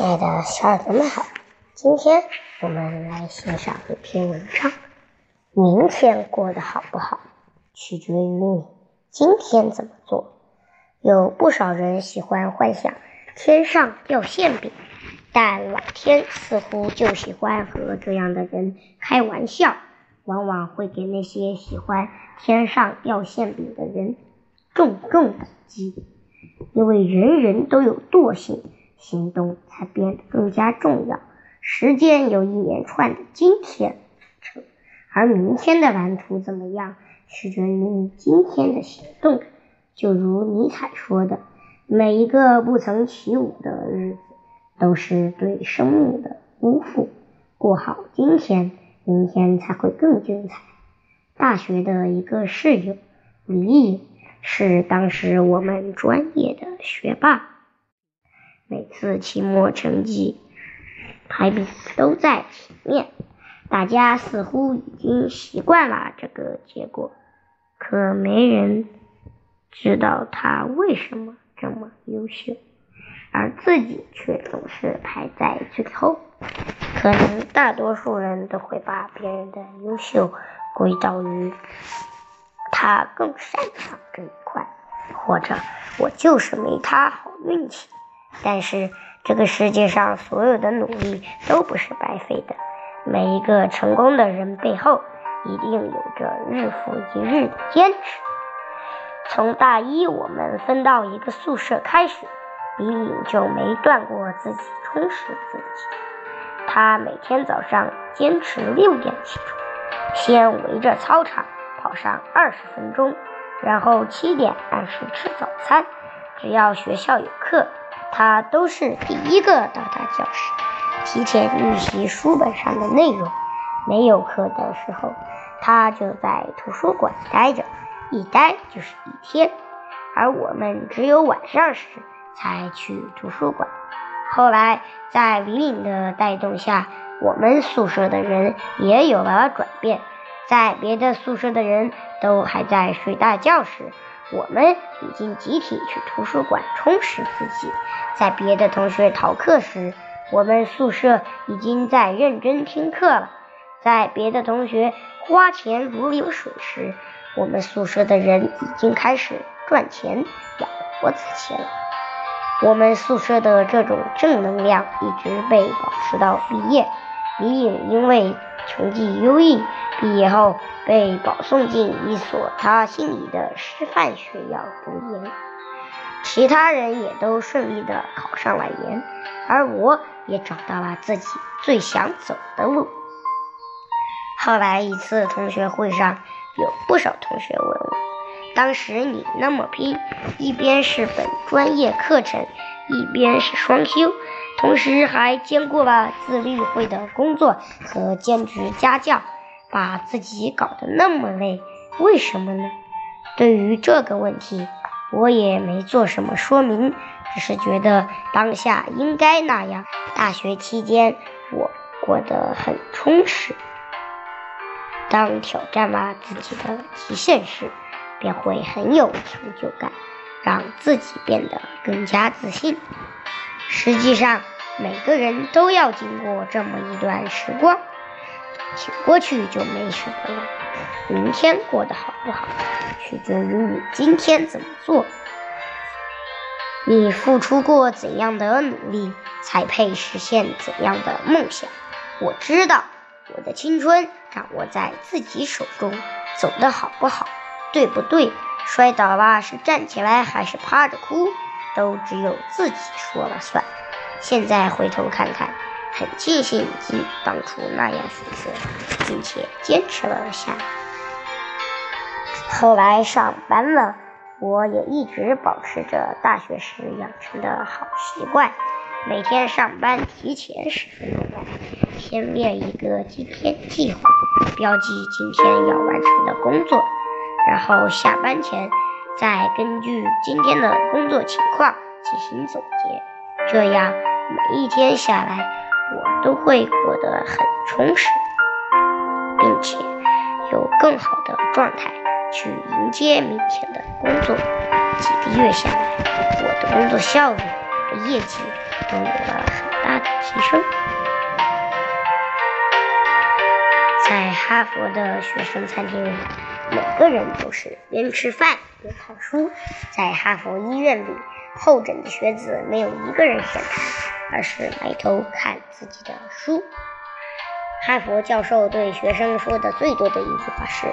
亲爱的小耳朵们好，今天我们来欣赏一篇文章。明天过得好不好，取决于你今天怎么做。有不少人喜欢幻想天上掉馅饼，但老天似乎就喜欢和这样的人开玩笑，往往会给那些喜欢天上掉馅饼的人重重打击，因为人人都有惰性。行动才变得更加重要。时间由一连串的今天组成，而明天的蓝图怎么样，取决于你今天的行动。就如尼采说的：“每一个不曾起舞的日子，都是对生命的辜负。”过好今天，明天才会更精彩。大学的一个室友李颖是当时我们专业的学霸。每次期末成绩排名都在前面，大家似乎已经习惯了这个结果，可没人知道他为什么这么优秀，而自己却总是排在最后。可能大多数人都会把别人的优秀归到于他更擅长这一块，或者我就是没他好运气。但是，这个世界上所有的努力都不是白费的。每一个成功的人背后，一定有着日复一日的坚持。从大一我们分到一个宿舍开始，李颖就没断过自己充实自己。他每天早上坚持六点起床，先围着操场跑上二十分钟，然后七点按时吃早餐。只要学校有课。他都是第一个到达教室，提前预习书本上的内容。没有课的时候，他就在图书馆待着，一待就是一天。而我们只有晚上时才去图书馆。后来，在李颖的带动下，我们宿舍的人也有了转变。在别的宿舍的人都还在睡大觉时，我们已经集体去图书馆充实自己，在别的同学逃课时，我们宿舍已经在认真听课了；在别的同学花钱如流水时，我们宿舍的人已经开始赚钱养活自己了。我们宿舍的这种正能量一直被保持到毕业。李颖因为成绩优异，毕业后。被保送进一所他心仪的师范学校读研，其他人也都顺利的考上了研，而我也找到了自己最想走的路。后来一次同学会上，有不少同学问我，当时你那么拼，一边是本专业课程，一边是双休，同时还兼顾了自律会的工作和兼职家教。把自己搞得那么累，为什么呢？对于这个问题，我也没做什么说明，只是觉得当下应该那样。大学期间，我过得很充实。当挑战了自己的极限时，便会很有成就感，让自己变得更加自信。实际上，每个人都要经过这么一段时光。挺过去就没什么了。明天过得好不好，取决于你今天怎么做。你付出过怎样的努力，才配实现怎样的梦想。我知道，我的青春掌握在自己手中。走得好不好，对不对？摔倒了是站起来还是趴着哭，都只有自己说了算。现在回头看看。很庆幸自己当初那样选择，并且坚持了下来。后来上班了，我也一直保持着大学时养成的好习惯：每天上班提前十分钟，先列一个今天计划，标记今天要完成的工作，然后下班前再根据今天的工作情况进行总结。这样每一天下来。我都会过得很充实，并且有更好的状态去迎接明天的工作。几个月下来，我的工作效率和业绩都有了很大的提升。在哈佛的学生餐厅里，每个人都是边吃饭边看书。在哈佛医院里，候诊的学子没有一个人闲谈，而是埋头看自己的书。哈佛教授对学生说的最多的一句话是：“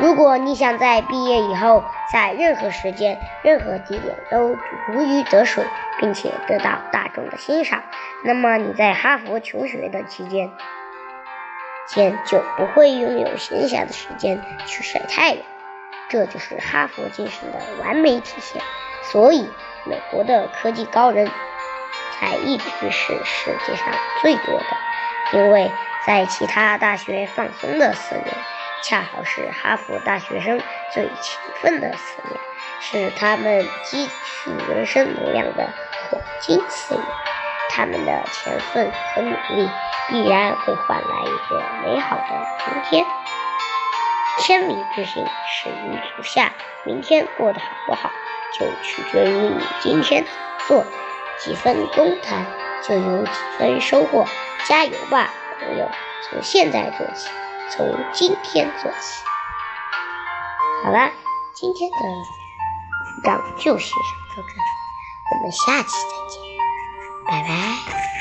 如果你想在毕业以后，在任何时间、任何地点都如鱼得水，并且得到大众的欣赏，那么你在哈佛求学的期间。”间就不会拥有闲暇的时间去晒太阳，这就是哈佛精神的完美体现。所以，美国的科技高人才一直是世界上最多的。因为在其他大学放松的四年，恰好是哈佛大学生最勤奋的四年，是他们积蓄人生能量的黄金四年。他们的勤奋和努力。必然会换来一个美好的明天。千里之行，始于足下。明天过得好不好，就取决于你今天做几分功谈，就有几分收获。加油吧，朋友！从现在做起，从今天做起。好了，今天的文章就写上到这里，我们下期再见，拜拜。